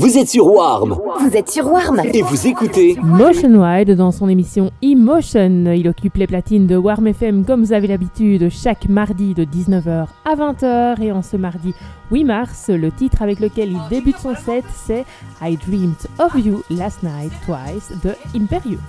Vous êtes sur Warm Vous êtes sur Warm et vous écoutez Motion Wide dans son émission Emotion. Il occupe les platines de Warm FM comme vous avez l'habitude chaque mardi de 19h à 20h. Et en ce mardi 8 mars, le titre avec lequel il débute son set c'est I Dreamed of You Last Night Twice de Imperieux.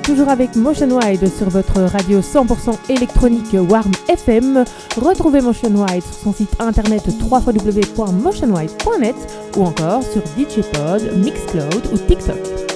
Toujours avec Motion Wide sur votre radio 100% électronique Warm FM. Retrouvez Motion Wide sur son site internet www.motionwide.net ou encore sur DJpod, Mixcloud ou TikTok.